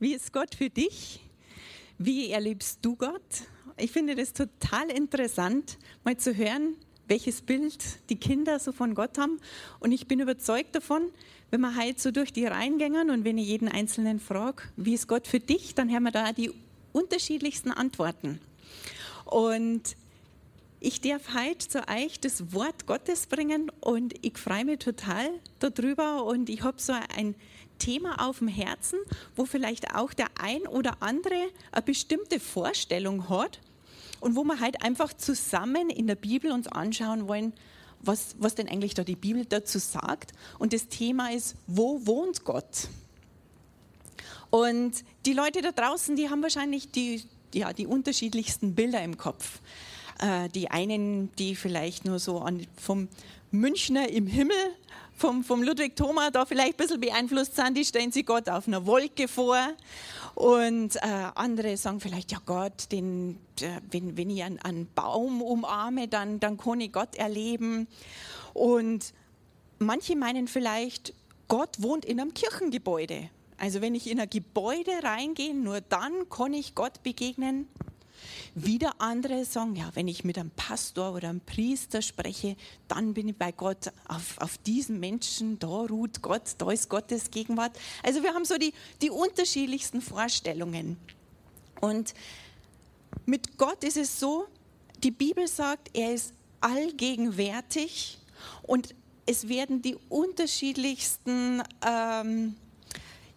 Wie ist Gott für dich? Wie erlebst du Gott? Ich finde das total interessant, mal zu hören, welches Bild die Kinder so von Gott haben. Und ich bin überzeugt davon, wenn wir halt so durch die Reihen gängen und wenn ich jeden Einzelnen frage, wie ist Gott für dich, dann hören wir da die unterschiedlichsten Antworten. Und ich darf heute zu euch das Wort Gottes bringen und ich freue mich total darüber und ich habe so ein Thema auf dem Herzen, wo vielleicht auch der ein oder andere eine bestimmte Vorstellung hat und wo wir halt einfach zusammen in der Bibel uns anschauen wollen, was, was denn eigentlich da die Bibel dazu sagt. Und das Thema ist, wo wohnt Gott? Und die Leute da draußen, die haben wahrscheinlich die, ja, die unterschiedlichsten Bilder im Kopf. Äh, die einen, die vielleicht nur so an, vom Münchner im Himmel vom, vom Ludwig Thoma da vielleicht ein bisschen beeinflusst sind, die stellen sich Gott auf einer Wolke vor. Und äh, andere sagen vielleicht, ja Gott, den, äh, wenn, wenn ich einen, einen Baum umarme, dann, dann kann ich Gott erleben. Und manche meinen vielleicht, Gott wohnt in einem Kirchengebäude. Also wenn ich in ein Gebäude reingehe, nur dann kann ich Gott begegnen. Wieder andere sagen, ja, wenn ich mit einem Pastor oder einem Priester spreche, dann bin ich bei Gott. Auf, auf diesen Menschen, da ruht Gott, da ist Gottes Gegenwart. Also wir haben so die, die unterschiedlichsten Vorstellungen. Und mit Gott ist es so, die Bibel sagt, er ist allgegenwärtig und es werden die unterschiedlichsten ähm,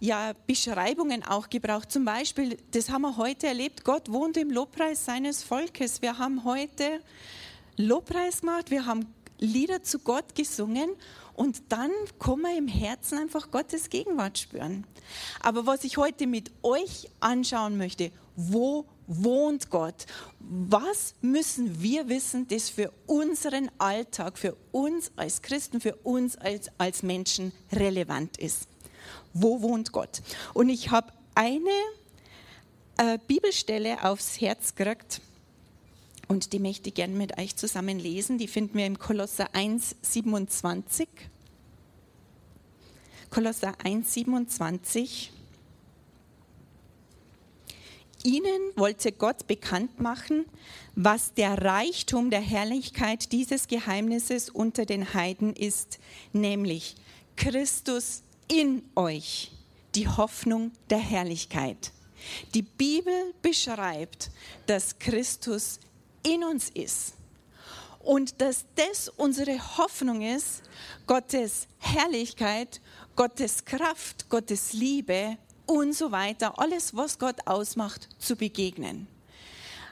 ja, Beschreibungen auch gebraucht. Zum Beispiel, das haben wir heute erlebt, Gott wohnt im Lobpreis seines Volkes. Wir haben heute Lobpreis gemacht, wir haben Lieder zu Gott gesungen und dann kann man im Herzen einfach Gottes Gegenwart spüren. Aber was ich heute mit euch anschauen möchte, wo wohnt Gott? Was müssen wir wissen, das für unseren Alltag, für uns als Christen, für uns als, als Menschen relevant ist? Wo wohnt Gott? Und ich habe eine äh, Bibelstelle aufs Herz gekriegt und die möchte ich gerne mit euch zusammen lesen. Die finden wir im Kolosser 1, 27. Kolosser 1, 27. Ihnen wollte Gott bekannt machen, was der Reichtum der Herrlichkeit dieses Geheimnisses unter den Heiden ist, nämlich Christus in euch die Hoffnung der Herrlichkeit. Die Bibel beschreibt, dass Christus in uns ist und dass das unsere Hoffnung ist, Gottes Herrlichkeit, Gottes Kraft, Gottes Liebe und so weiter, alles, was Gott ausmacht, zu begegnen.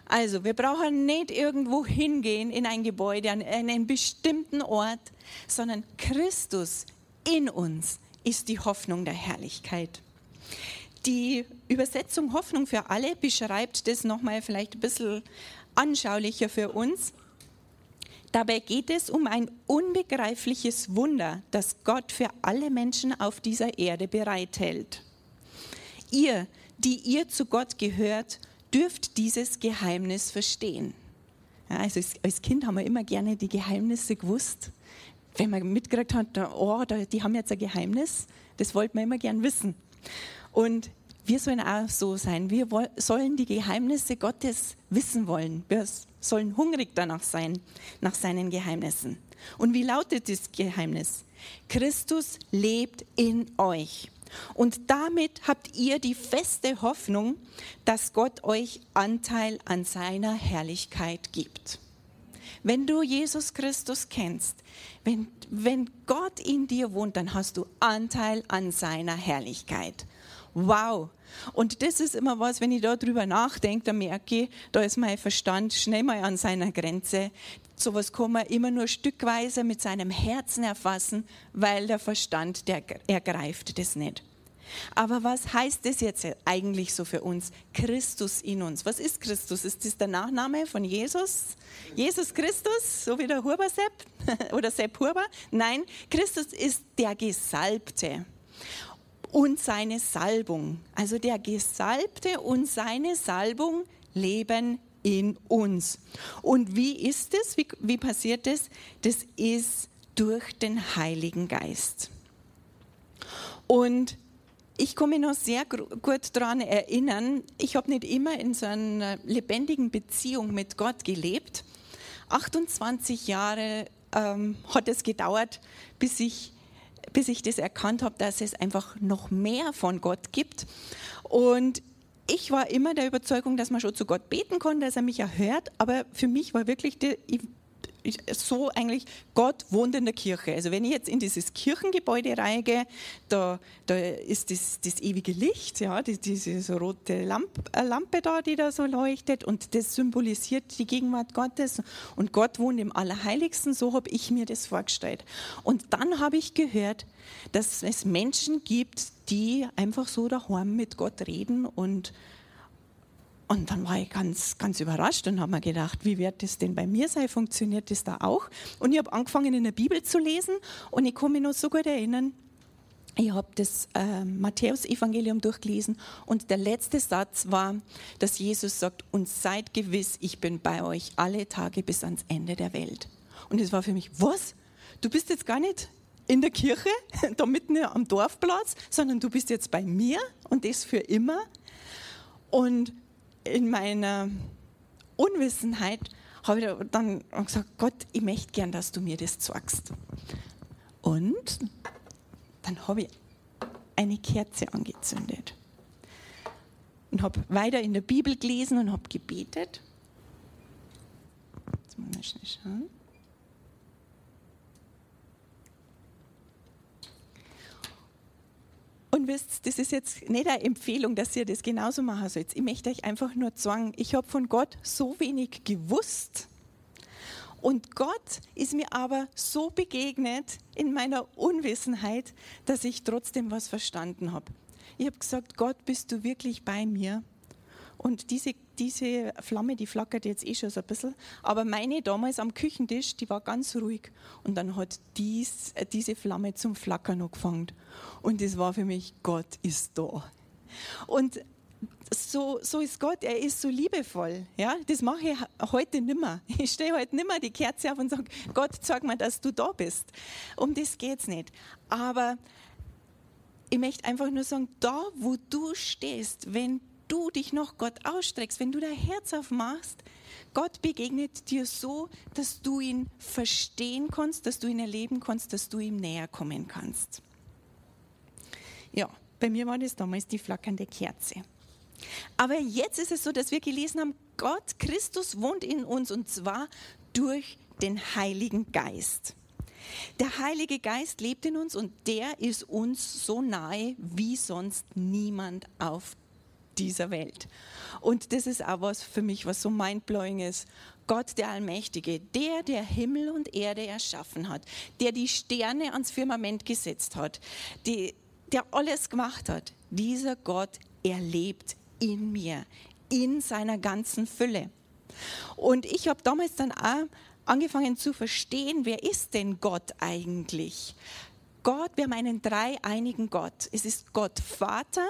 Also, wir brauchen nicht irgendwo hingehen in ein Gebäude, an einen bestimmten Ort, sondern Christus in uns ist die Hoffnung der Herrlichkeit. Die Übersetzung Hoffnung für alle beschreibt das nochmal vielleicht ein bisschen anschaulicher für uns. Dabei geht es um ein unbegreifliches Wunder, das Gott für alle Menschen auf dieser Erde bereithält. Ihr, die ihr zu Gott gehört, dürft dieses Geheimnis verstehen. Ja, also als Kind haben wir immer gerne die Geheimnisse gewusst wenn man mitgekriegt hat, oh, die haben jetzt ein Geheimnis, das wollte man immer gern wissen. Und wir sollen auch so sein. Wir sollen die Geheimnisse Gottes wissen wollen. Wir sollen hungrig danach sein, nach seinen Geheimnissen. Und wie lautet das Geheimnis? Christus lebt in euch. Und damit habt ihr die feste Hoffnung, dass Gott euch Anteil an seiner Herrlichkeit gibt. Wenn du Jesus Christus kennst, wenn, wenn Gott in dir wohnt, dann hast du Anteil an seiner Herrlichkeit. Wow. Und das ist immer was, wenn ich darüber nachdenke, dann merke ich, da ist mein Verstand schnell mal an seiner Grenze. Sowas kann man immer nur stückweise mit seinem Herzen erfassen, weil der Verstand, der ergreift das nicht. Aber was heißt das jetzt eigentlich so für uns? Christus in uns. Was ist Christus? Ist das der Nachname von Jesus? Jesus Christus, so wie der Huber Sepp oder Sepp Huber? Nein, Christus ist der Gesalbte und seine Salbung. Also der Gesalbte und seine Salbung leben in uns. Und wie ist es? Wie, wie passiert das? Das ist durch den Heiligen Geist. Und ich mich noch sehr gut daran erinnern, ich habe nicht immer in so einer lebendigen Beziehung mit Gott gelebt. 28 Jahre ähm, hat es gedauert, bis ich, bis ich das erkannt habe, dass es einfach noch mehr von Gott gibt. Und ich war immer der Überzeugung, dass man schon zu Gott beten kann, dass er mich erhört, aber für mich war wirklich, die, so eigentlich, Gott wohnt in der Kirche. Also wenn ich jetzt in dieses Kirchengebäude reingehe, da, da ist das, das ewige Licht, ja, die, diese so rote Lamp, äh, Lampe da, die da so leuchtet und das symbolisiert die Gegenwart Gottes und Gott wohnt im Allerheiligsten, so habe ich mir das vorgestellt. Und dann habe ich gehört, dass es Menschen gibt, die einfach so daheim mit Gott reden und und dann war ich ganz, ganz überrascht und habe mir gedacht, wie wird das denn bei mir sein? Funktioniert das da auch? Und ich habe angefangen, in der Bibel zu lesen und ich kann mich noch so gut erinnern, ich habe das äh, Matthäus-Evangelium durchgelesen und der letzte Satz war, dass Jesus sagt, und seid gewiss, ich bin bei euch alle Tage bis ans Ende der Welt. Und es war für mich, was? Du bist jetzt gar nicht in der Kirche, da mitten am Dorfplatz, sondern du bist jetzt bei mir und das für immer. Und in meiner Unwissenheit habe ich dann gesagt, Gott, ich möchte gern, dass du mir das zeigst. Und dann habe ich eine Kerze angezündet und habe weiter in der Bibel gelesen und habe gebetet. Jetzt muss ich schnell schauen. Und wisst, das ist jetzt nicht eine Empfehlung, dass ihr das genauso machen sollt. Ich möchte euch einfach nur sagen, ich habe von Gott so wenig gewusst. Und Gott ist mir aber so begegnet in meiner Unwissenheit, dass ich trotzdem was verstanden habe. Ich habe gesagt, Gott, bist du wirklich bei mir? Und diese, diese Flamme, die flackert jetzt eh schon so ein bisschen. Aber meine damals am Küchentisch, die war ganz ruhig. Und dann hat dies, äh, diese Flamme zum Flackern angefangen. Und das war für mich, Gott ist da. Und so, so ist Gott, er ist so liebevoll. Ja? Das mache ich heute nimmer. Ich stehe heute nimmer die Kerze auf und sage, Gott, sag mir, dass du da bist. Um das geht es nicht. Aber ich möchte einfach nur sagen, da wo du stehst, wenn du dich noch Gott ausstreckst, wenn du dein Herz aufmachst, Gott begegnet dir so, dass du ihn verstehen kannst, dass du ihn erleben kannst, dass du ihm näher kommen kannst. Ja, bei mir war das damals die flackernde Kerze. Aber jetzt ist es so, dass wir gelesen haben, Gott, Christus wohnt in uns und zwar durch den Heiligen Geist. Der Heilige Geist lebt in uns und der ist uns so nahe wie sonst niemand auf dieser Welt. Und das ist auch was für mich, was so mindblowing ist. Gott, der Allmächtige, der, der Himmel und Erde erschaffen hat, der die Sterne ans Firmament gesetzt hat, die, der alles gemacht hat, dieser Gott, er lebt in mir, in seiner ganzen Fülle. Und ich habe damals dann auch angefangen zu verstehen, wer ist denn Gott eigentlich? Gott, wir meinen drei einigen Gott. Es ist Gott Vater,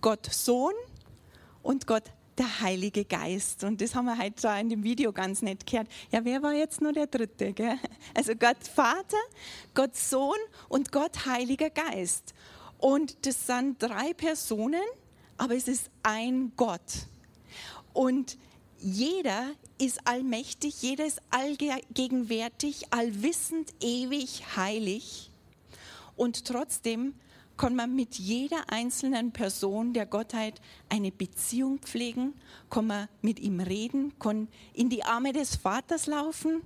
Gott Sohn und Gott der Heilige Geist. Und das haben wir heute da in dem Video ganz nett gehört. Ja, wer war jetzt nur der Dritte? Gell? Also Gott Vater, Gott Sohn und Gott Heiliger Geist. Und das sind drei Personen, aber es ist ein Gott. Und jeder ist allmächtig, jeder ist allgegenwärtig, allwissend, ewig, heilig. Und trotzdem kann man mit jeder einzelnen Person der Gottheit eine Beziehung pflegen, kann man mit ihm reden, kann in die Arme des Vaters laufen,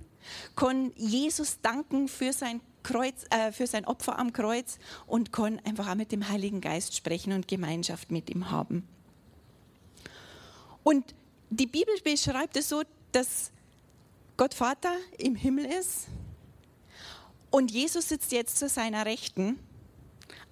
kann Jesus danken für sein Kreuz, äh, für sein Opfer am Kreuz und kann einfach auch mit dem Heiligen Geist sprechen und Gemeinschaft mit ihm haben. Und die Bibel beschreibt es so, dass Gott Vater im Himmel ist und Jesus sitzt jetzt zu seiner Rechten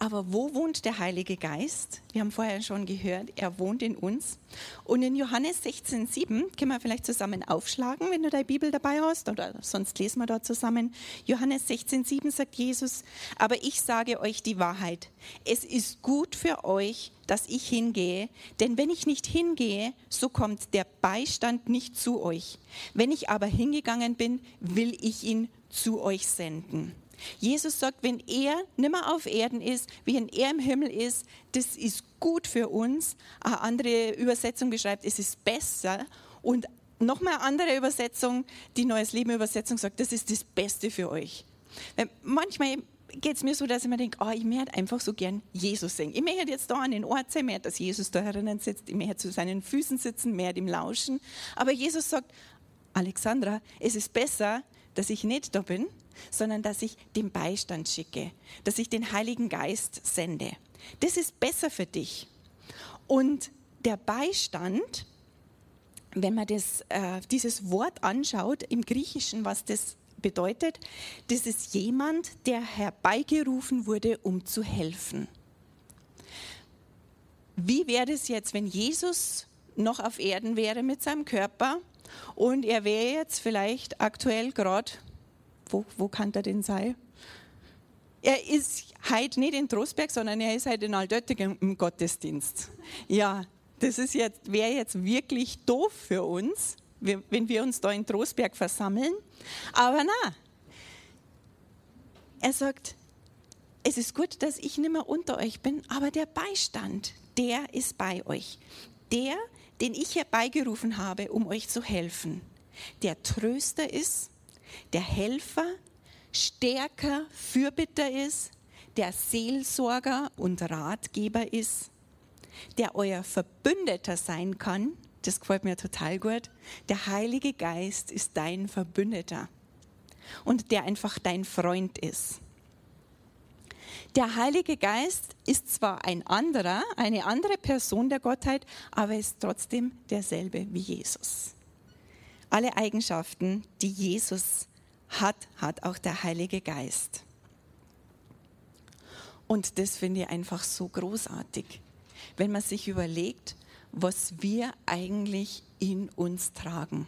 Aber wo wohnt der Heilige Geist? Wir haben vorher schon gehört, er wohnt in uns. Und in Johannes 16,7 können wir vielleicht zusammen aufschlagen, wenn du deine Bibel dabei hast, oder sonst lesen wir dort zusammen. Johannes 16,7 sagt Jesus, aber ich sage euch die Wahrheit. Es ist gut für euch, dass ich hingehe, denn wenn ich nicht hingehe, so kommt der Beistand nicht zu euch. Wenn ich aber hingegangen bin, will ich ihn zu euch senden. Jesus sagt, wenn er nimmer auf Erden ist, wie er im Himmel ist, das ist gut für uns. Eine andere Übersetzung beschreibt, es ist besser. Und nochmal eine andere Übersetzung, die Neues Leben Übersetzung sagt, das ist das Beste für euch. Weil manchmal geht es mir so, dass ich mir denke, oh, ich möchte einfach so gern Jesus singen. Ich möchte jetzt da an den Ort sein, möchte, dass Jesus da herinnen sitzt, ich möchte zu seinen Füßen sitzen, mehr ihm lauschen. Aber Jesus sagt, Alexandra, es ist besser, dass ich nicht da bin, sondern dass ich den Beistand schicke, dass ich den Heiligen Geist sende. Das ist besser für dich. Und der Beistand, wenn man das, äh, dieses Wort anschaut im Griechischen, was das bedeutet, das ist jemand, der herbeigerufen wurde, um zu helfen. Wie wäre es jetzt, wenn Jesus noch auf Erden wäre mit seinem Körper und er wäre jetzt vielleicht aktuell gerade wo, wo kann er denn sein? Er ist heute nicht in Trostberg, sondern er ist heute in Altötting im Gottesdienst. Ja, das jetzt, wäre jetzt wirklich doof für uns, wenn wir uns da in Trostberg versammeln. Aber na, er sagt, es ist gut, dass ich nicht mehr unter euch bin, aber der Beistand, der ist bei euch. Der, den ich herbeigerufen habe, um euch zu helfen. Der Tröster ist, der Helfer, Stärker, Fürbitter ist, der Seelsorger und Ratgeber ist, der euer Verbündeter sein kann. Das gefällt mir total gut. Der Heilige Geist ist dein Verbündeter und der einfach dein Freund ist. Der Heilige Geist ist zwar ein anderer, eine andere Person der Gottheit, aber ist trotzdem derselbe wie Jesus. Alle Eigenschaften, die Jesus hat, hat auch der Heilige Geist. Und das finde ich einfach so großartig, wenn man sich überlegt, was wir eigentlich in uns tragen.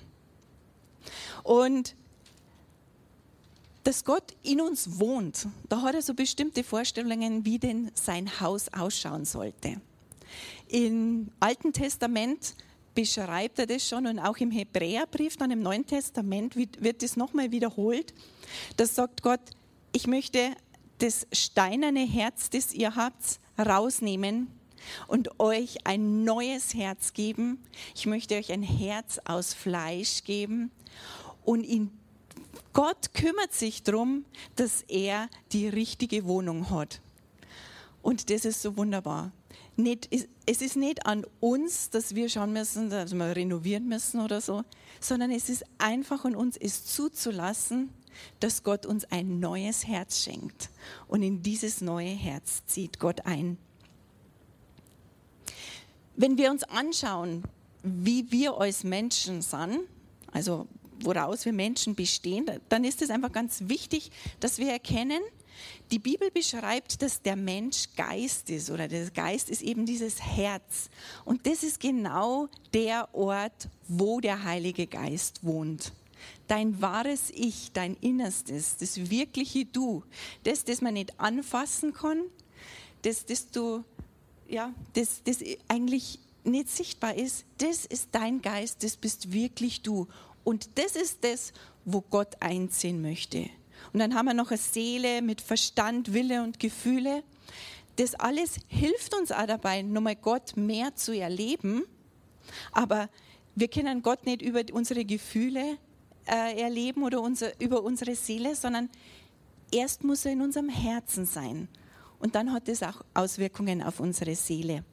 Und dass Gott in uns wohnt, da hat er so bestimmte Vorstellungen, wie denn sein Haus ausschauen sollte. Im Alten Testament beschreibt er das schon und auch im Hebräerbrief, dann im Neuen Testament wird das nochmal wiederholt. Da sagt Gott, ich möchte das steinerne Herz, das ihr habt, rausnehmen und euch ein neues Herz geben. Ich möchte euch ein Herz aus Fleisch geben und in Gott kümmert sich darum, dass er die richtige Wohnung hat. Und das ist so wunderbar nicht, es ist nicht an uns, dass wir schauen müssen, dass wir renovieren müssen oder so, sondern es ist einfach an uns, es zuzulassen, dass Gott uns ein neues Herz schenkt. Und in dieses neue Herz zieht Gott ein. Wenn wir uns anschauen, wie wir als Menschen sind, also woraus wir Menschen bestehen, dann ist es einfach ganz wichtig, dass wir erkennen, die Bibel beschreibt, dass der Mensch Geist ist oder der Geist ist eben dieses Herz. Und das ist genau der Ort, wo der Heilige Geist wohnt. Dein wahres Ich, dein Innerstes, das wirkliche Du, das, das man nicht anfassen kann, das, das du, ja, das, das eigentlich nicht sichtbar ist, das ist dein Geist, das bist wirklich du. Und das ist das, wo Gott einziehen möchte. Und dann haben wir noch eine Seele mit Verstand, Wille und Gefühle. Das alles hilft uns auch dabei, nochmal Gott mehr zu erleben. Aber wir können Gott nicht über unsere Gefühle äh, erleben oder unser, über unsere Seele, sondern erst muss er in unserem Herzen sein. Und dann hat es auch Auswirkungen auf unsere Seele.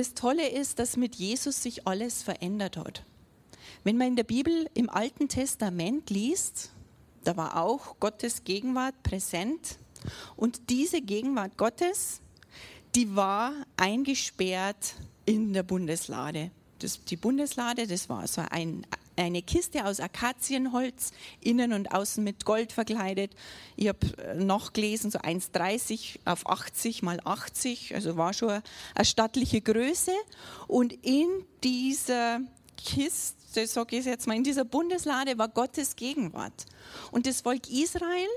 Das Tolle ist, dass mit Jesus sich alles verändert hat. Wenn man in der Bibel im Alten Testament liest, da war auch Gottes Gegenwart präsent und diese Gegenwart Gottes, die war eingesperrt in der Bundeslade. Das, die Bundeslade, das war so ein, eine Kiste aus Akazienholz, innen und außen mit Gold verkleidet. Ich habe äh, noch gelesen, so 1,30 auf 80 mal 80, also war schon eine stattliche Größe. Und in dieser Kiste, sage ich jetzt mal, in dieser Bundeslade war Gottes Gegenwart. Und das Volk Israel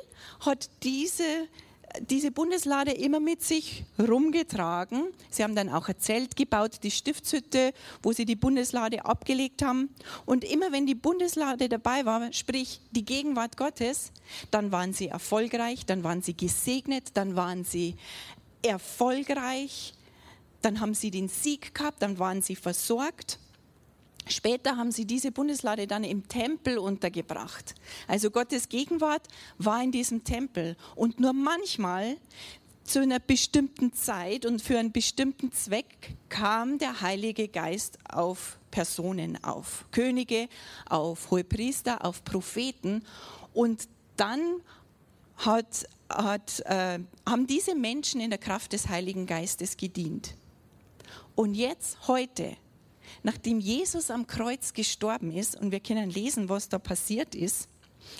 hat diese diese Bundeslade immer mit sich rumgetragen. Sie haben dann auch ein Zelt gebaut, die Stiftshütte, wo sie die Bundeslade abgelegt haben. Und immer wenn die Bundeslade dabei war, sprich die Gegenwart Gottes, dann waren sie erfolgreich, dann waren sie gesegnet, dann waren sie erfolgreich, dann haben sie den Sieg gehabt, dann waren sie versorgt. Später haben sie diese Bundeslade dann im Tempel untergebracht. Also Gottes Gegenwart war in diesem Tempel. Und nur manchmal zu einer bestimmten Zeit und für einen bestimmten Zweck kam der Heilige Geist auf Personen, auf Könige, auf Hohepriester, auf Propheten. Und dann hat, hat, äh, haben diese Menschen in der Kraft des Heiligen Geistes gedient. Und jetzt, heute, nachdem Jesus am Kreuz gestorben ist, und wir können lesen, was da passiert ist,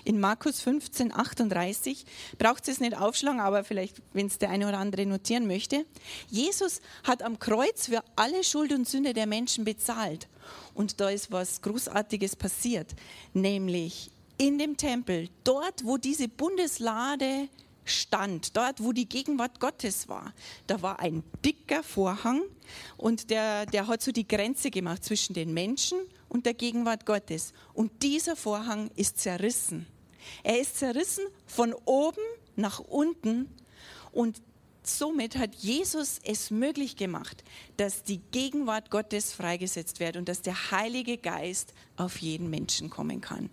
in Markus 15, 38, braucht es nicht aufschlagen, aber vielleicht, wenn es der eine oder andere notieren möchte. Jesus hat am Kreuz für alle Schuld und Sünde der Menschen bezahlt. Und da ist was Großartiges passiert, nämlich in dem Tempel, dort, wo diese Bundeslade stand, dort wo die Gegenwart Gottes war, da war ein dicker Vorhang und der, der hat so die Grenze gemacht zwischen den Menschen und der Gegenwart Gottes. Und dieser Vorhang ist zerrissen. Er ist zerrissen von oben nach unten und somit hat Jesus es möglich gemacht, dass die Gegenwart Gottes freigesetzt wird und dass der Heilige Geist auf jeden Menschen kommen kann.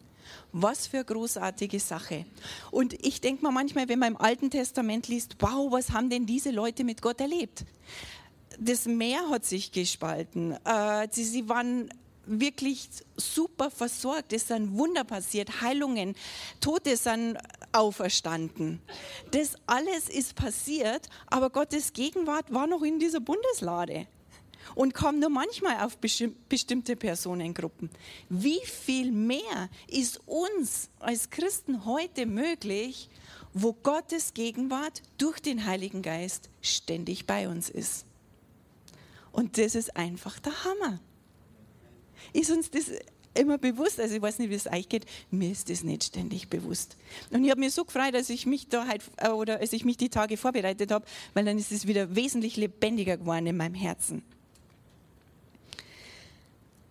Was für eine großartige Sache. Und ich denke mal manchmal, wenn man im Alten Testament liest, wow, was haben denn diese Leute mit Gott erlebt? Das Meer hat sich gespalten. Äh, sie, sie waren wirklich super versorgt. Es sind Wunder passiert, Heilungen, Tote sind auferstanden. Das alles ist passiert, aber Gottes Gegenwart war noch in dieser Bundeslade und kommen nur manchmal auf bestimmte Personengruppen. Wie viel mehr ist uns als Christen heute möglich, wo Gottes Gegenwart durch den Heiligen Geist ständig bei uns ist? Und das ist einfach der Hammer. Ist uns das immer bewusst, also ich weiß nicht, wie es euch geht, mir ist das nicht ständig bewusst. Und ich habe mich so gefreut, dass ich mich da halt, oder als ich mich die Tage vorbereitet habe, weil dann ist es wieder wesentlich lebendiger geworden in meinem Herzen.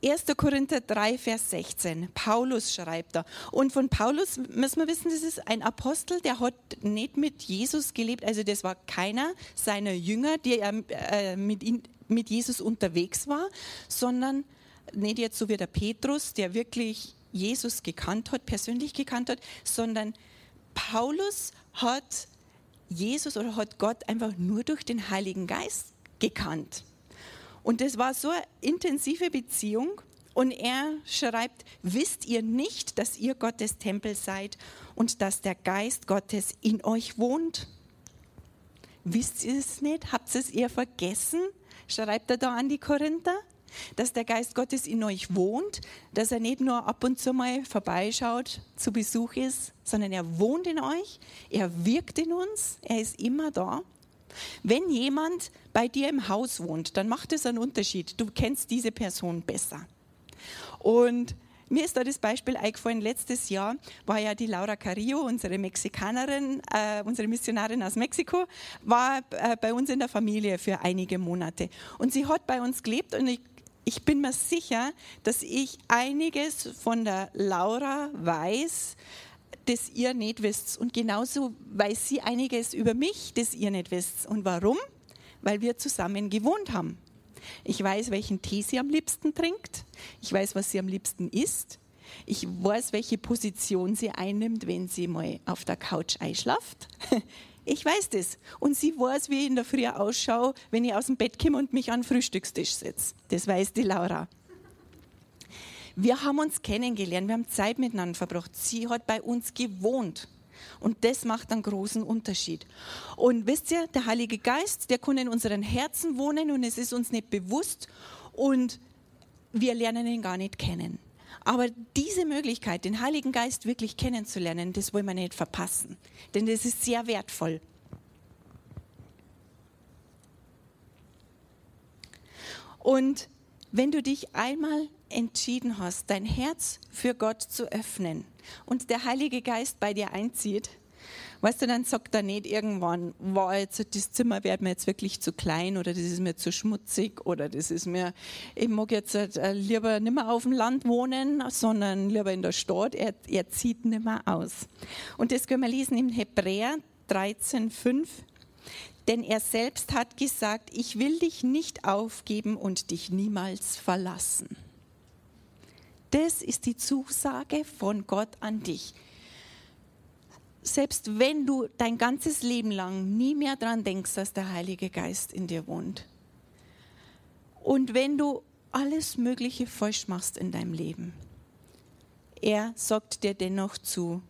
1. Korinther 3, Vers 16. Paulus schreibt da. Und von Paulus müssen wir wissen, das ist ein Apostel, der hat nicht mit Jesus gelebt. Also das war keiner seiner Jünger, der äh, mit, ihn, mit Jesus unterwegs war, sondern nicht jetzt so wie der Petrus, der wirklich Jesus gekannt hat, persönlich gekannt hat, sondern Paulus hat Jesus oder hat Gott einfach nur durch den Heiligen Geist gekannt. Und das war so eine intensive Beziehung. Und er schreibt, wisst ihr nicht, dass ihr Gottes Tempel seid und dass der Geist Gottes in euch wohnt? Wisst ihr es nicht? Habt es ihr vergessen? Schreibt er da an die Korinther? Dass der Geist Gottes in euch wohnt, dass er nicht nur ab und zu mal vorbeischaut, zu Besuch ist, sondern er wohnt in euch, er wirkt in uns, er ist immer da. Wenn jemand bei dir im Haus wohnt, dann macht es einen Unterschied. Du kennst diese Person besser. Und mir ist da das Beispiel eingefallen, letztes Jahr war ja die Laura Carrillo, unsere Mexikanerin, äh, unsere Missionarin aus Mexiko, war äh, bei uns in der Familie für einige Monate. Und sie hat bei uns gelebt und ich, ich bin mir sicher, dass ich einiges von der Laura weiß, das ihr nicht wisst. Und genauso weiß sie einiges über mich, das ihr nicht wisst. Und warum? Weil wir zusammen gewohnt haben. Ich weiß, welchen Tee sie am liebsten trinkt. Ich weiß, was sie am liebsten isst. Ich weiß, welche Position sie einnimmt, wenn sie mal auf der Couch einschlaft. Ich weiß das. Und sie weiß, wie ich in der Früh ausschaue, wenn ich aus dem Bett komme und mich an den Frühstückstisch setze. Das weiß die Laura. Wir haben uns kennengelernt, wir haben Zeit miteinander verbracht. Sie hat bei uns gewohnt. Und das macht einen großen Unterschied. Und wisst ihr, der Heilige Geist, der kann in unseren Herzen wohnen und es ist uns nicht bewusst und wir lernen ihn gar nicht kennen. Aber diese Möglichkeit, den Heiligen Geist wirklich kennenzulernen, das wollen wir nicht verpassen. Denn das ist sehr wertvoll. Und wenn du dich einmal entschieden hast, dein Herz für Gott zu öffnen und der Heilige Geist bei dir einzieht, weißt du, dann sagt er nicht irgendwann, wow, jetzt das Zimmer wird mir jetzt wirklich zu klein oder das ist mir zu schmutzig oder das ist mir, ich mag jetzt äh, lieber nicht mehr auf dem Land wohnen, sondern lieber in der Stadt. Er, er zieht nicht mehr aus. Und das können wir lesen im Hebräer 13, 5. Denn er selbst hat gesagt, ich will dich nicht aufgeben und dich niemals verlassen. Das ist die Zusage von Gott an dich. Selbst wenn du dein ganzes Leben lang nie mehr daran denkst, dass der Heilige Geist in dir wohnt. Und wenn du alles Mögliche falsch machst in deinem Leben, er sagt dir dennoch zu,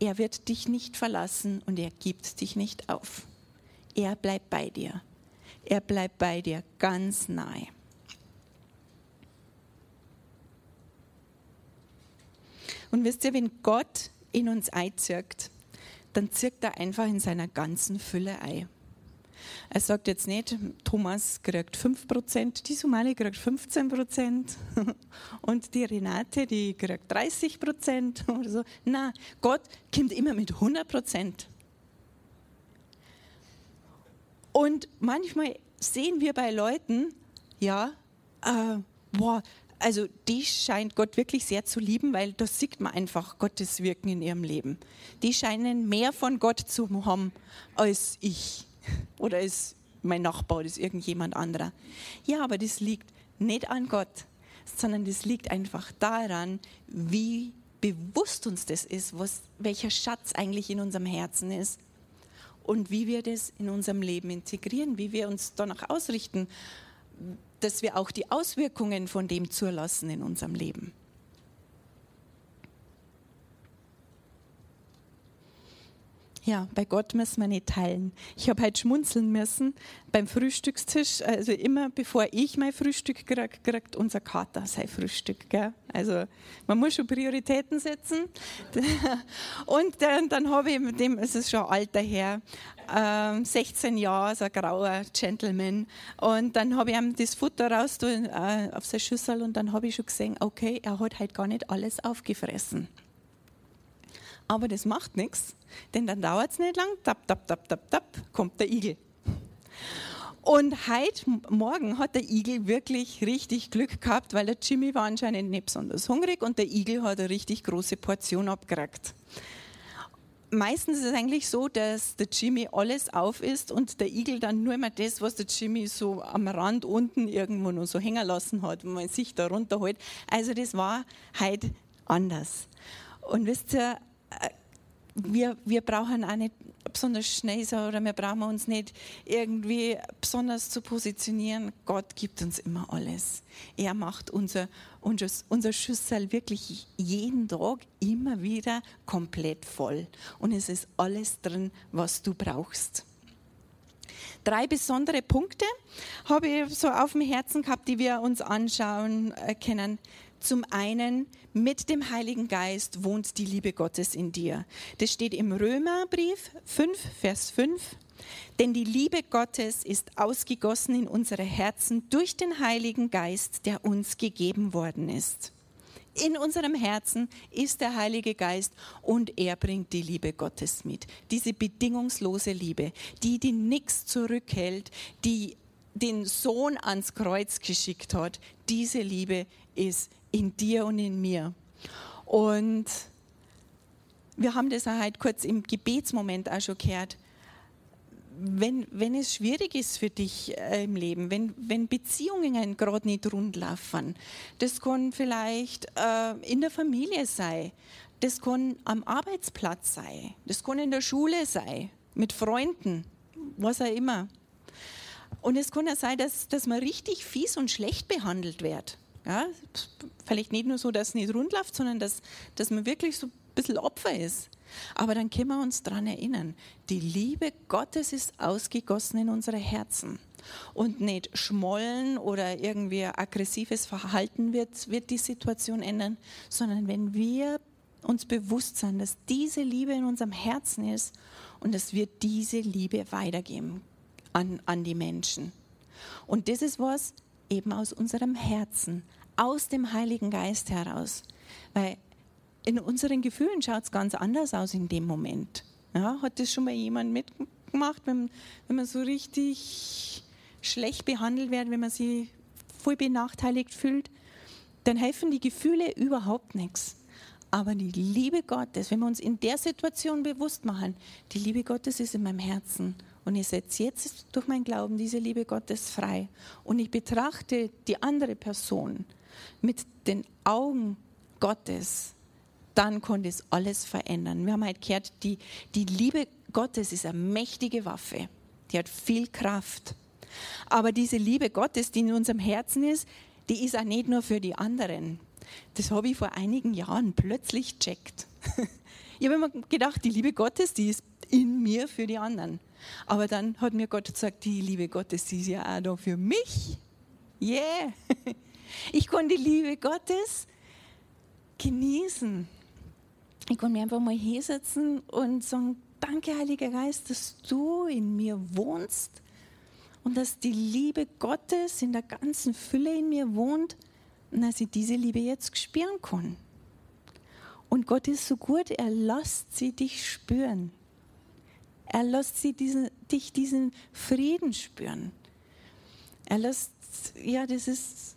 er wird dich nicht verlassen und er gibt dich nicht auf. Er bleibt bei dir. Er bleibt bei dir ganz nahe. Und wisst ihr, wenn Gott in uns einzirkt, dann zirkt er einfach in seiner ganzen Fülle ein. Er sagt jetzt nicht, Thomas kriegt 5%, die Somali kriegt 15% und die Renate, die kriegt 30% oder so. Na, Gott kommt immer mit 100%. Und manchmal sehen wir bei Leuten, ja, äh, boah, also die scheint Gott wirklich sehr zu lieben, weil da sieht man einfach Gottes Wirken in ihrem Leben. Die scheinen mehr von Gott zu haben als ich oder als mein Nachbar, oder irgendjemand anderer. Ja, aber das liegt nicht an Gott, sondern das liegt einfach daran, wie bewusst uns das ist, was, welcher Schatz eigentlich in unserem Herzen ist und wie wir das in unserem Leben integrieren, wie wir uns danach ausrichten, dass wir auch die Auswirkungen von dem zulassen in unserem Leben. Ja, bei Gott müssen wir nicht teilen. Ich habe heute schmunzeln müssen beim Frühstückstisch. Also immer bevor ich mein Frühstück kriege, kriegt unser Kater sein Frühstück. Gell? Also man muss schon Prioritäten setzen. Und dann, dann habe ich mit dem, es ist schon alter Herr, 16 Jahre, so ein grauer Gentleman. Und dann habe ich ihm das Futter raus äh, auf seine Schüssel und dann habe ich schon gesehen, okay, er hat halt gar nicht alles aufgefressen. Aber das macht nichts, denn dann dauert es nicht lang, tap, tap, tap, tap, tap, kommt der Igel. Und heute Morgen hat der Igel wirklich richtig Glück gehabt, weil der Jimmy war anscheinend nicht besonders hungrig und der Igel hat eine richtig große Portion abgekriegt. Meistens ist es eigentlich so, dass der Jimmy alles auf ist und der Igel dann nur immer das, was der Jimmy so am Rand unten irgendwo noch so hängen lassen hat, wenn man sich da runterholt. Also das war heute anders. Und wisst ihr, wir, wir brauchen auch nicht besonders schnell sein oder wir brauchen uns nicht irgendwie besonders zu positionieren. Gott gibt uns immer alles. Er macht unser, unser, unser Schüssel wirklich jeden Tag immer wieder komplett voll. Und es ist alles drin, was du brauchst. Drei besondere Punkte habe ich so auf dem Herzen gehabt, die wir uns anschauen äh, können. Zum einen, mit dem Heiligen Geist wohnt die Liebe Gottes in dir. Das steht im Römerbrief 5, Vers 5. Denn die Liebe Gottes ist ausgegossen in unsere Herzen durch den Heiligen Geist, der uns gegeben worden ist. In unserem Herzen ist der Heilige Geist und er bringt die Liebe Gottes mit. Diese bedingungslose Liebe, die, die nichts zurückhält, die den Sohn ans Kreuz geschickt hat. Diese Liebe ist in dir und in mir. Und wir haben das auch halt kurz im Gebetsmoment auch schon gehört. Wenn, wenn es schwierig ist für dich äh, im Leben, wenn, wenn Beziehungen gerade nicht rund laufen, das kann vielleicht äh, in der Familie sein, das kann am Arbeitsplatz sein, das kann in der Schule sein, mit Freunden, was auch immer. Und es kann ja sein, dass, dass man richtig fies und schlecht behandelt wird. Ja, vielleicht nicht nur so, dass es nicht rund läuft, sondern dass, dass man wirklich so ein bisschen Opfer ist. Aber dann können wir uns daran erinnern, die Liebe Gottes ist ausgegossen in unsere Herzen. und nicht schmollen oder irgendwie aggressives Verhalten wird, wird die Situation ändern, sondern wenn wir uns bewusst sind, dass diese Liebe in unserem Herzen ist und dass wir diese Liebe weitergeben an, an die Menschen. Und das ist was eben aus unserem Herzen, aus dem Heiligen Geist heraus. Weil in unseren Gefühlen schaut es ganz anders aus in dem Moment. Ja, hat das schon mal jemand mitgemacht, wenn, wenn man so richtig schlecht behandelt wird, wenn man sich voll benachteiligt fühlt? Dann helfen die Gefühle überhaupt nichts. Aber die Liebe Gottes, wenn wir uns in der Situation bewusst machen, die Liebe Gottes ist in meinem Herzen und ich setze jetzt durch meinen Glauben diese Liebe Gottes frei und ich betrachte die andere Person mit den Augen Gottes, dann konnte es alles verändern. Wir haben halt gehört, die, die Liebe Gottes ist eine mächtige Waffe. Die hat viel Kraft. Aber diese Liebe Gottes, die in unserem Herzen ist, die ist auch nicht nur für die anderen. Das habe ich vor einigen Jahren plötzlich checkt. Ich habe immer gedacht, die Liebe Gottes, die ist in mir für die anderen. Aber dann hat mir Gott gesagt, die Liebe Gottes, die ist ja auch da für mich. Yeah! Ich konnte die Liebe Gottes genießen. Ich konnte mir einfach mal hinsetzen und sagen, danke Heiliger Geist, dass du in mir wohnst und dass die Liebe Gottes in der ganzen Fülle in mir wohnt und dass ich diese Liebe jetzt spüren kann. Und Gott ist so gut, er lässt sie dich spüren. Er lässt sie diesen, dich diesen Frieden spüren. Er lässt, ja, das ist,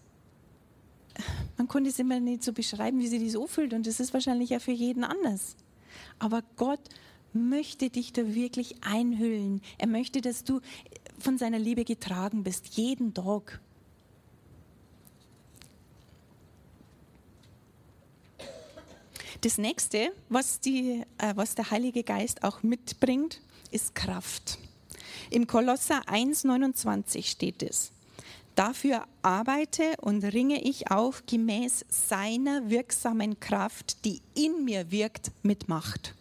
man konnte es immer nicht so beschreiben, wie sie dich so fühlt. Und das ist wahrscheinlich ja für jeden anders. Aber Gott möchte dich da wirklich einhüllen. Er möchte, dass du von seiner Liebe getragen bist, jeden Tag. Das nächste, was, die, äh, was der Heilige Geist auch mitbringt, ist Kraft. Im Kolosser 1,29 steht es. Dafür arbeite und ringe ich auch gemäß seiner wirksamen Kraft, die in mir wirkt, mit Macht.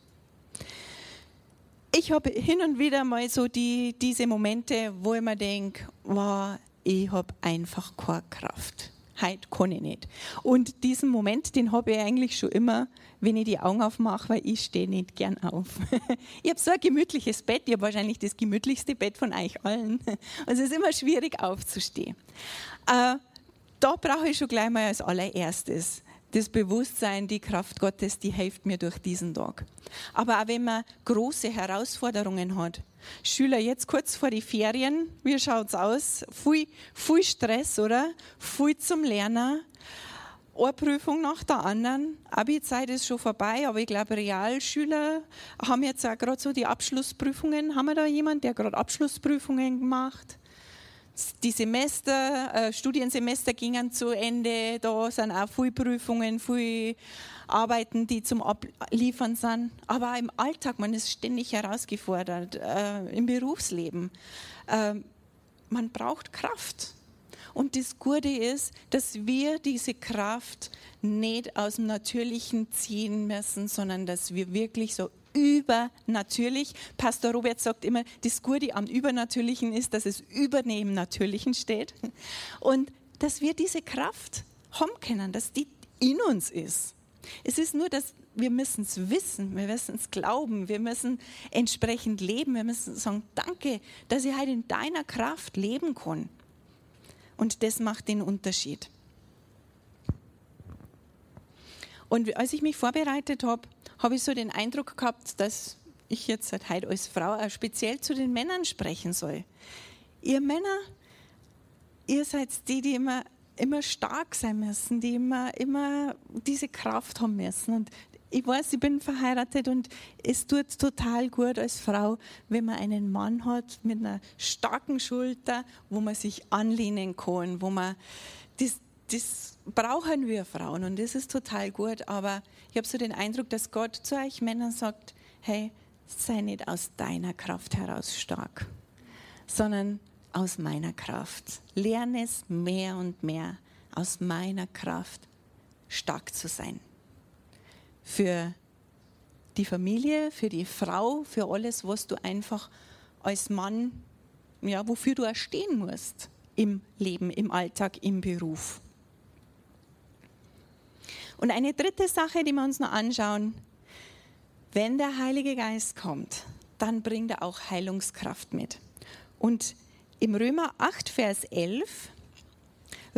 Ich habe hin und wieder mal so die, diese Momente, wo ich mir denke, wow, ich habe einfach keine Kraft heute kann ich nicht. Und diesen Moment, den habe ich eigentlich schon immer, wenn ich die Augen aufmache, weil ich stehe nicht gern auf. ich habe so ein gemütliches Bett, ich habe wahrscheinlich das gemütlichste Bett von euch allen. Also es ist immer schwierig aufzustehen. Äh, da brauche ich schon gleich mal als allererstes das Bewusstsein, die Kraft Gottes, die hilft mir durch diesen Tag. Aber auch wenn man große Herausforderungen hat, Schüler jetzt kurz vor die Ferien, wie schaut's aus? Viel, viel Stress, oder? Viel zum Lernen. Eine Prüfung nach der anderen. Abi-Zeit ist schon vorbei, aber ich glaube, Realschüler haben jetzt auch gerade so die Abschlussprüfungen. Haben wir da jemanden, der gerade Abschlussprüfungen gemacht? Die Semester, äh, Studiensemester gingen zu Ende, da sind auch viele Prüfungen, viele Arbeiten, die zum Abliefern sind. Aber im Alltag, man ist ständig herausgefordert, äh, im Berufsleben. Äh, man braucht Kraft. Und das Gute ist, dass wir diese Kraft nicht aus dem Natürlichen ziehen müssen, sondern dass wir wirklich so übernatürlich. Pastor Robert sagt immer, das Gute am Übernatürlichen ist, dass es über dem Natürlichen steht. Und dass wir diese Kraft haben können, dass die in uns ist. Es ist nur, dass wir müssen es wissen, wir müssen es glauben, wir müssen entsprechend leben, wir müssen sagen, danke, dass ich heute in deiner Kraft leben kann. Und das macht den Unterschied. Und als ich mich vorbereitet habe, habe ich so den Eindruck gehabt, dass ich jetzt seit heute als Frau auch speziell zu den Männern sprechen soll. Ihr Männer, ihr seid die, die immer, immer stark sein müssen, die immer, immer diese Kraft haben müssen. Und ich weiß, ich bin verheiratet und es tut total gut als Frau, wenn man einen Mann hat mit einer starken Schulter, wo man sich anlehnen kann, wo man das, das brauchen wir Frauen und das ist total gut. Aber ich habe so den Eindruck, dass Gott zu euch Männern sagt, hey, sei nicht aus deiner Kraft heraus stark, sondern aus meiner Kraft. Lerne es mehr und mehr, aus meiner Kraft stark zu sein. Für die Familie, für die Frau, für alles, was du einfach als Mann ja, wofür du erstehen musst im Leben, im Alltag, im Beruf. Und eine dritte Sache, die wir uns noch anschauen, wenn der Heilige Geist kommt, dann bringt er auch Heilungskraft mit. Und im Römer 8, Vers 11,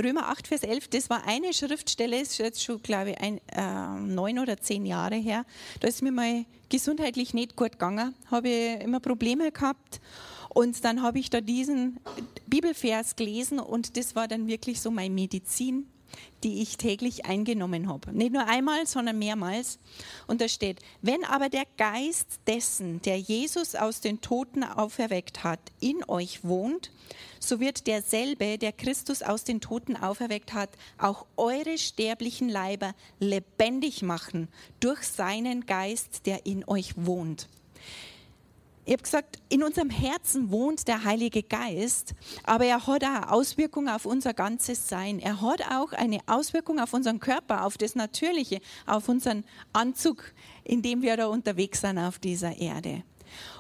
Römer 8, Vers 11, das war eine Schriftstelle, ist jetzt schon, glaube ich, ein, äh, neun oder zehn Jahre her. Da ist mir mal gesundheitlich nicht gut gegangen, habe immer Probleme gehabt. Und dann habe ich da diesen Bibelvers gelesen und das war dann wirklich so meine Medizin die ich täglich eingenommen habe. Nicht nur einmal, sondern mehrmals. Und da steht, wenn aber der Geist dessen, der Jesus aus den Toten auferweckt hat, in euch wohnt, so wird derselbe, der Christus aus den Toten auferweckt hat, auch eure sterblichen Leiber lebendig machen durch seinen Geist, der in euch wohnt. Ich habe gesagt, in unserem Herzen wohnt der Heilige Geist, aber er hat auch Auswirkungen auf unser ganzes Sein. Er hat auch eine Auswirkung auf unseren Körper, auf das Natürliche, auf unseren Anzug, in dem wir da unterwegs sind auf dieser Erde.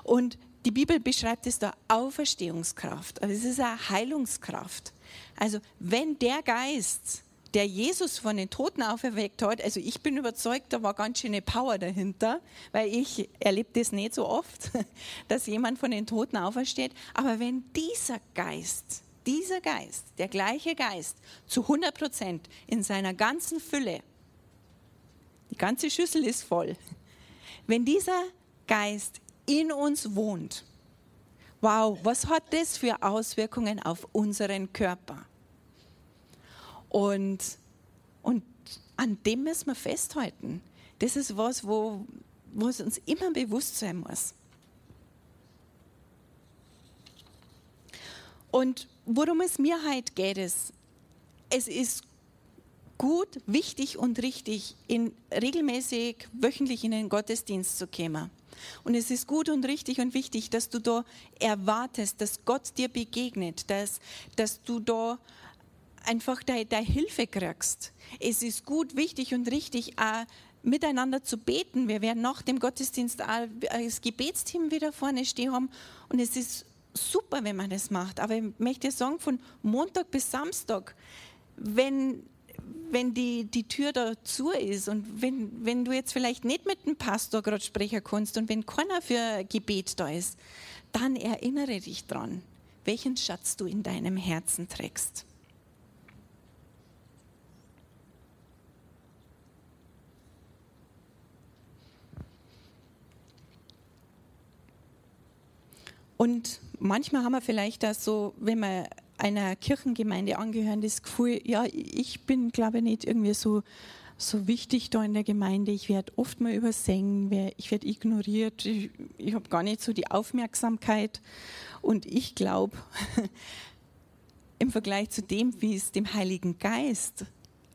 Und die Bibel beschreibt es da Auferstehungskraft. Also es ist eine Heilungskraft. Also wenn der Geist der Jesus von den Toten auferweckt hat, also ich bin überzeugt, da war ganz schöne Power dahinter, weil ich erlebe das nicht so oft, dass jemand von den Toten aufersteht. Aber wenn dieser Geist, dieser Geist, der gleiche Geist zu 100 Prozent in seiner ganzen Fülle, die ganze Schüssel ist voll, wenn dieser Geist in uns wohnt, wow, was hat das für Auswirkungen auf unseren Körper? Und, und an dem müssen wir festhalten. Das ist was, wo, es uns immer bewusst sein muss. Und worum es mir heute geht, ist, es ist gut, wichtig und richtig, in, regelmäßig wöchentlich in den Gottesdienst zu kommen. Und es ist gut und richtig und wichtig, dass du da erwartest, dass Gott dir begegnet, dass, dass du da einfach deine Hilfe kriegst. Es ist gut, wichtig und richtig, auch miteinander zu beten. Wir werden nach dem Gottesdienst auch das Gebetsteam wieder vorne stehen haben und es ist super, wenn man das macht. Aber ich möchte sagen, von Montag bis Samstag, wenn, wenn die, die Tür da zu ist und wenn, wenn du jetzt vielleicht nicht mit dem Pastor gerade sprechen kannst und wenn keiner für Gebet da ist, dann erinnere dich dran, welchen Schatz du in deinem Herzen trägst. Und manchmal haben wir vielleicht das so, wenn wir einer Kirchengemeinde angehören, das Gefühl, ja, ich bin, glaube ich, nicht irgendwie so, so wichtig da in der Gemeinde. Ich werde oft mal übersehen, ich werde ignoriert, ich, ich habe gar nicht so die Aufmerksamkeit. Und ich glaube, im Vergleich zu dem, wie es dem Heiligen Geist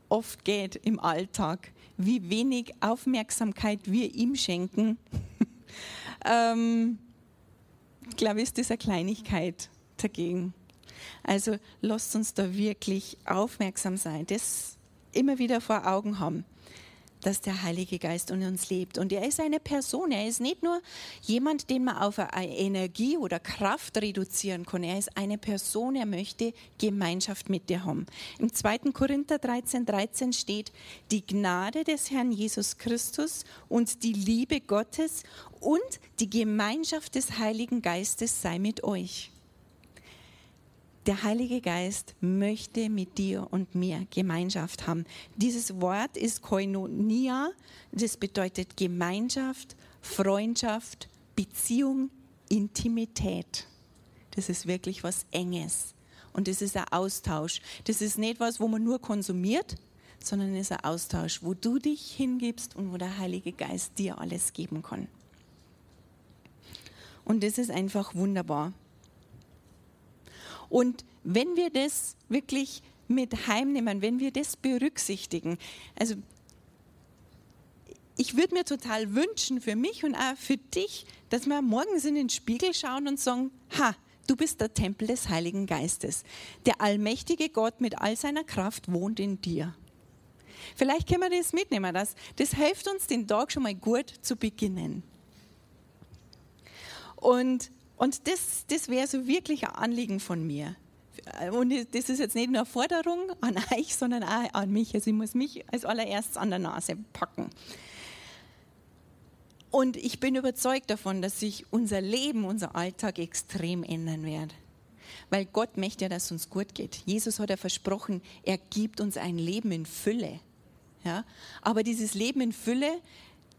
oft geht im Alltag, wie wenig Aufmerksamkeit wir ihm schenken, ähm, glaube ich, ist eine Kleinigkeit dagegen. Also lasst uns da wirklich aufmerksam sein, das immer wieder vor Augen haben, dass der Heilige Geist in uns lebt. Und er ist eine Person, er ist nicht nur jemand, den man auf Energie oder Kraft reduzieren kann, er ist eine Person, er möchte Gemeinschaft mit dir haben. Im 2. Korinther 13, 13 steht, die Gnade des Herrn Jesus Christus und die Liebe Gottes und die Gemeinschaft des Heiligen Geistes sei mit euch. Der Heilige Geist möchte mit dir und mir Gemeinschaft haben. Dieses Wort ist Koinonia, das bedeutet Gemeinschaft, Freundschaft, Beziehung, Intimität. Das ist wirklich was Enges. Und das ist ein Austausch. Das ist nicht was, wo man nur konsumiert, sondern es ist ein Austausch, wo du dich hingibst und wo der Heilige Geist dir alles geben kann. Und das ist einfach wunderbar. Und wenn wir das wirklich mit heimnehmen, wenn wir das berücksichtigen, also ich würde mir total wünschen für mich und auch für dich, dass wir morgens in den Spiegel schauen und sagen, ha, du bist der Tempel des Heiligen Geistes. Der allmächtige Gott mit all seiner Kraft wohnt in dir. Vielleicht können wir das mitnehmen. Das, das hilft uns, den Tag schon mal gut zu beginnen. Und Und das, das wäre so wirklich ein Anliegen von mir. Und das ist jetzt nicht nur eine Forderung an euch, sondern auch an mich. Also ich muss mich als allererstes an der Nase packen. Und ich bin überzeugt davon, dass sich unser Leben, unser Alltag extrem ändern wird. Weil Gott möchte ja, dass es uns gut geht. Jesus hat ja versprochen, er gibt uns ein Leben in Fülle. Ja? Aber dieses Leben in Fülle,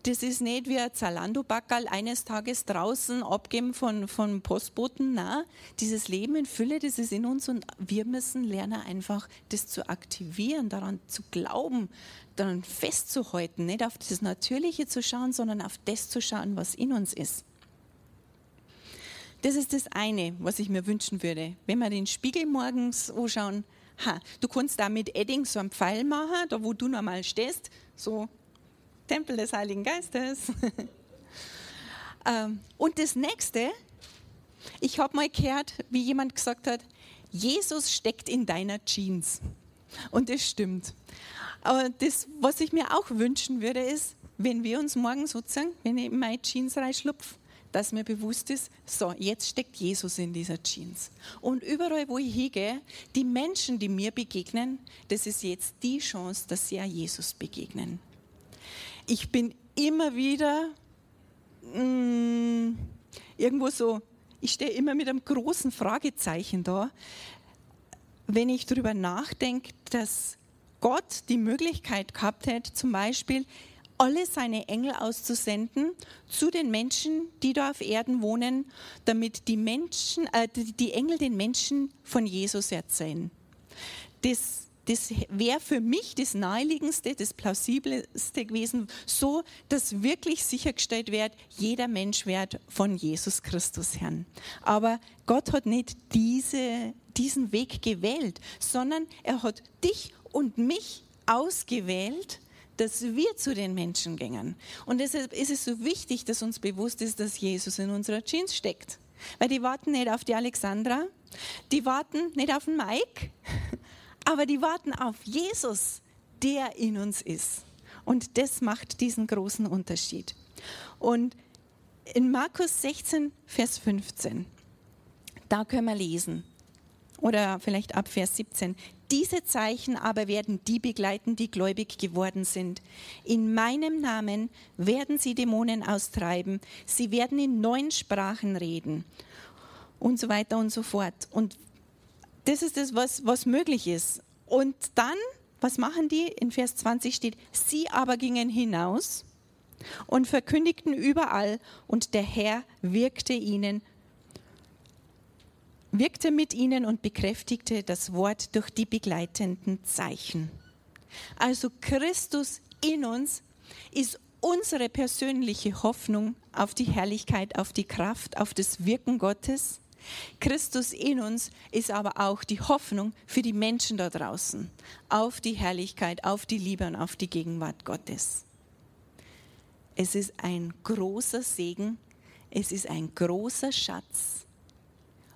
das ist nicht wie ein Zalando-Backerl eines Tages draußen abgeben von, von Postboten. Na, dieses Leben in Fülle, das ist in uns und wir müssen lernen, einfach das zu aktivieren, daran zu glauben, daran festzuhalten, nicht auf das Natürliche zu schauen, sondern auf das zu schauen, was in uns ist. Das ist das eine, was ich mir wünschen würde. Wenn wir den Spiegel morgens anschauen, ha, du kannst da mit Edding so einen Pfeil machen, da wo du normal stehst, so Tempel des Heiligen Geistes. Ähm, und das nächste, ich habe mal gehört, wie jemand gesagt hat, Jesus steckt in deiner Jeans. Und das stimmt. Aber das, was ich mir auch wünschen würde, ist, wenn wir uns morgen sozusagen, wenn ich in meine Jeans reinschlupfe, dass mir bewusst ist, so, jetzt steckt Jesus in dieser Jeans. Und überall, wo ich hingehe, die Menschen, die mir begegnen, das ist jetzt die Chance, dass sie ja Jesus begegnen ich bin immer wieder mh, mm, irgendwo so, ich stehe immer mit einem großen Fragezeichen da, wenn ich darüber nachdenke, dass Gott die Möglichkeit gehabt hätte, zum Beispiel alle seine Engel auszusenden zu den Menschen, die da auf Erden wohnen, damit die Menschen, äh, die Engel den Menschen von Jesus erzählen. Das das wäre für mich das naheliegendste, das plausibelste gewesen, so dass wirklich sichergestellt wird, jeder Mensch wird von Jesus Christus Herrn. Aber Gott hat nicht diese, diesen Weg gewählt, sondern er hat dich und mich ausgewählt, dass wir zu den Menschen gingen. Und deshalb ist es so wichtig, dass uns bewusst ist, dass Jesus in unserer Jeans steckt. Weil die warten nicht auf die Alexandra, die warten nicht auf den Mike, aber die warten auf Jesus, der in uns ist. Und das macht diesen großen Unterschied. Und in Markus 16, Vers 15, da können wir lesen, oder vielleicht ab Vers 17, diese Zeichen aber werden die begleiten, die gläubig geworden sind. In meinem Namen werden sie Dämonen austreiben, sie werden in neuen Sprachen reden und so weiter und so fort. Und das ist das, was, was möglich ist. Und dann, was machen die? In Vers 20 steht, sie aber gingen hinaus und verkündigten überall und der Herr wirkte ihnen, wirkte mit ihnen und bekräftigte das Wort durch die begleitenden Zeichen. Also Christus in uns ist unsere persönliche Hoffnung auf die Herrlichkeit, auf die Kraft, auf das Wirken Gottes. Christus in uns ist aber auch die Hoffnung für die Menschen da draußen, auf die Herrlichkeit, auf die Liebe und auf die Gegenwart Gottes. Es ist ein großer Segen, es ist ein großer Schatz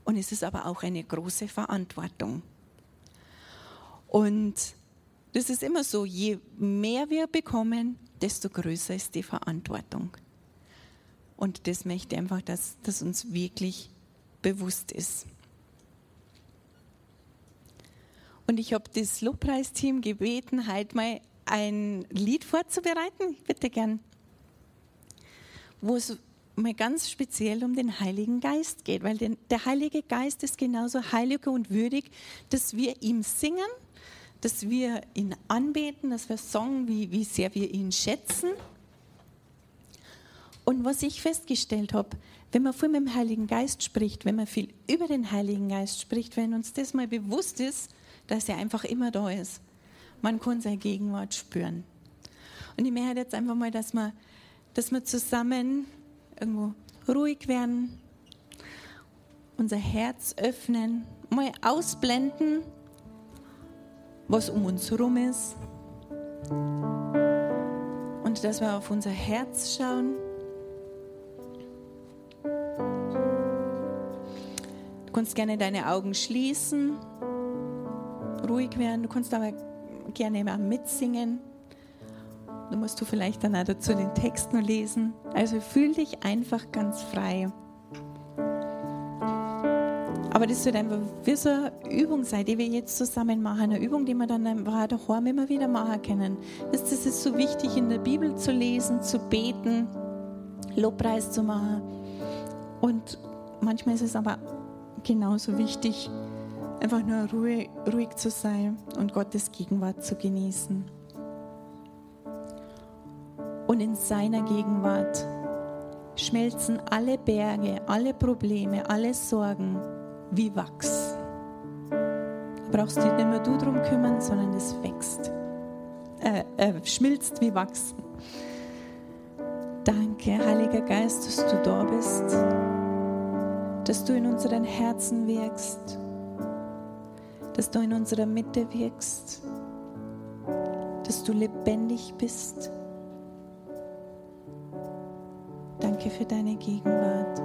und es ist aber auch eine große Verantwortung. Und das ist immer so, je mehr wir bekommen, desto größer ist die Verantwortung. Und das möchte einfach, dass, dass uns wirklich bewusst ist. Und ich habe das Lobpreisteam gebeten, halt mal ein Lied vorzubereiten. Bitte gern. Wo es mal ganz speziell um den Heiligen Geist geht, weil der Heilige Geist ist genauso heilig und würdig, dass wir ihm singen, dass wir ihn anbeten, dass wir sagen, wie, wie sehr wir ihn schätzen. Und was ich festgestellt habe, wenn man viel mit dem Heiligen Geist spricht, wenn man viel über den Heiligen Geist spricht, wenn uns das mal bewusst ist, dass er einfach immer da ist, man kann seine Gegenwart spüren. Und ich möchte jetzt einfach mal, dass wir, dass wir zusammen irgendwo ruhig werden, unser Herz öffnen, mal ausblenden, was um uns herum ist. Und dass wir auf unser Herz schauen Du kannst gerne deine Augen schließen, ruhig werden. Du kannst aber gerne mal mitsingen. Du musst du vielleicht dann auch dazu den Text nur lesen. Also fühl dich einfach ganz frei. Aber das wird einfach wie so eine Übung sein, die wir jetzt zusammen machen. Eine Übung, die wir dann einfach daheim immer wieder machen können. Das ist so wichtig, in der Bibel zu lesen, zu beten, Lobpreis zu machen. Und manchmal ist es aber genauso wichtig, einfach nur ruhig, ruhig zu sein und Gottes Gegenwart zu genießen. Und in seiner Gegenwart schmelzen alle Berge, alle Probleme, alle Sorgen wie Wachs. Du brauchst dich nicht mehr du drum kümmern, sondern es wächst, äh, äh, schmilzt wie Wachs. Danke, Heiliger Geist, dass du da bist, dass du in unseren Herzen wirkst, dass du in unserer Mitte wirkst, dass du lebendig bist. Danke für deine Gegenwart.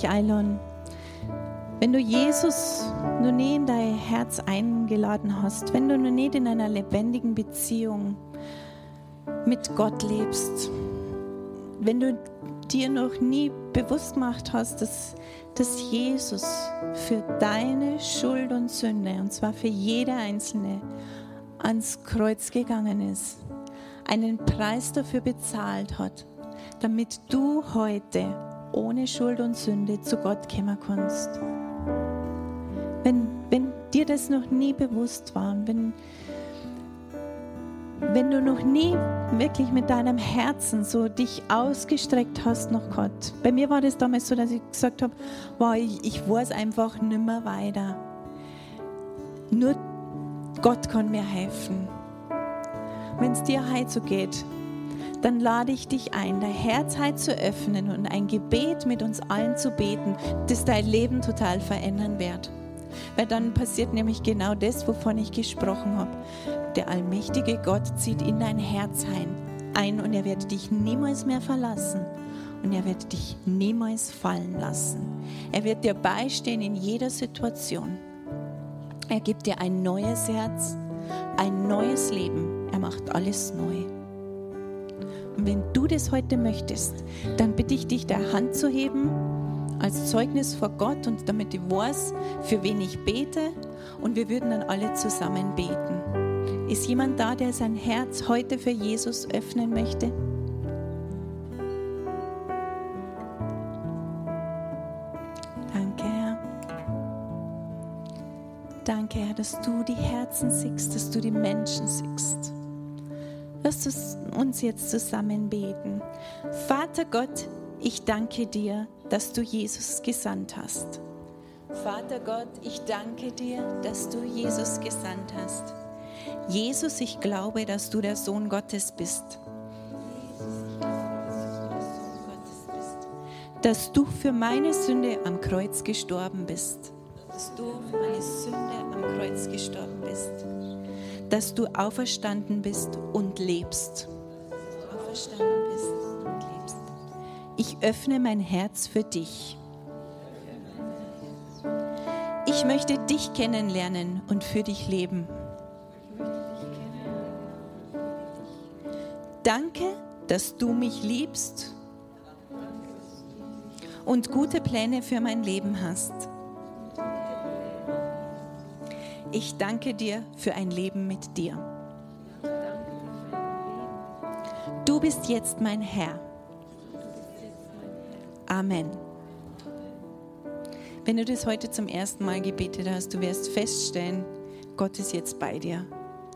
Dich einladen. Wenn du Jesus noch nie in dein Herz eingeladen hast, wenn du noch nicht in einer lebendigen Beziehung mit Gott lebst, wenn du dir noch nie bewusst gemacht hast, dass, dass Jesus für deine Schuld und Sünde, und zwar für jede einzelne, ans Kreuz gegangen ist, einen Preis dafür bezahlt hat, damit du heute ohne Schuld und Sünde zu Gott kommen kannst. Wenn, wenn dir das noch nie bewusst war, wenn, wenn du noch nie wirklich mit deinem Herzen so dich ausgestreckt hast nach Gott. Bei mir war das damals so, dass ich gesagt habe, wow, ich, ich weiß einfach nicht mehr weiter. Nur Gott kann mir helfen. Wenn es dir heute so geht, dann lade ich dich ein, dein Herz heute zu öffnen und ein Gebet mit uns allen zu beten, das dein Leben total verändern wird. Weil dann passiert nämlich genau das, wovon ich gesprochen habe. Der allmächtige Gott zieht in dein Herz ein und er wird dich niemals mehr verlassen und er wird dich niemals fallen lassen. Er wird dir beistehen in jeder Situation. Er gibt dir ein neues Herz, ein neues Leben. Er macht alles neu. Und wenn du das heute möchtest, dann bitte ich dich, der Hand zu heben als Zeugnis vor Gott und damit ich weiß, für wen ich bete. Und wir würden dann alle zusammen beten. Ist jemand da, der sein Herz heute für Jesus öffnen möchte? Danke, Herr. Danke, Herr, dass du die Herzen siehst, dass du die Menschen siehst. Lass uns jetzt zusammen beten. Vater Gott, ich danke dir, dass du Jesus gesandt hast. Vater Gott, ich danke dir, dass du Jesus gesandt hast. Jesus, ich glaube, dass du der Sohn Gottes bist. Dass du für meine Sünde am Kreuz gestorben bist. Dass du für meine Sünde am Kreuz gestorben bist dass du auferstanden bist und lebst. Ich öffne mein Herz für dich. Ich möchte dich kennenlernen und für dich leben. Danke, dass du mich liebst und gute Pläne für mein Leben hast. Ich danke dir für ein Leben mit dir. Du bist jetzt mein Herr. Amen. Wenn du das heute zum ersten Mal gebetet hast, du wirst feststellen, Gott ist jetzt bei dir.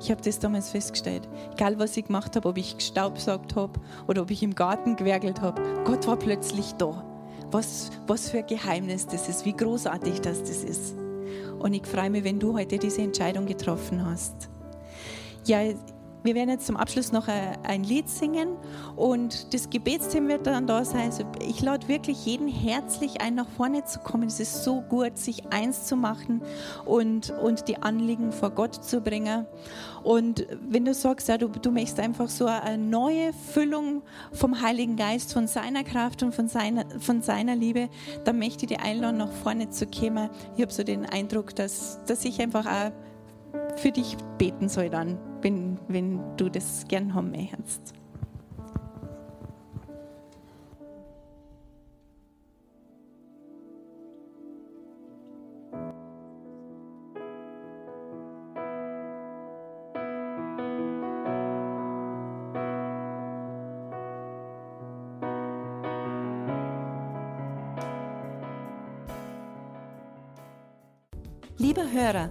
Ich habe das damals festgestellt. Egal, was ich gemacht habe, ob ich gestaubsaugt habe oder ob ich im Garten gewerkelt habe, Gott war plötzlich da. Was, was für ein Geheimnis das ist, wie großartig das, das ist. Und ich freue mich, wenn du heute diese Entscheidung getroffen hast. Ja, wir werden jetzt zum Abschluss noch ein Lied singen und das Gebetsteam wird dann da sein. Also ich lade wirklich jeden herzlich ein, nach vorne zu kommen. Es ist so gut, sich eins zu machen und, und die Anliegen vor Gott zu bringen. Und wenn du sagst, ja, du, du möchtest einfach so eine neue Füllung vom Heiligen Geist, von seiner Kraft und von seiner, von seiner Liebe, dann möchte ich dich einladen, nach vorne zu kommen. Ich habe so den Eindruck, dass, dass ich einfach auch für dich beten soll dann, wenn, wenn du das gern haben möchtest. Lieber Hörer,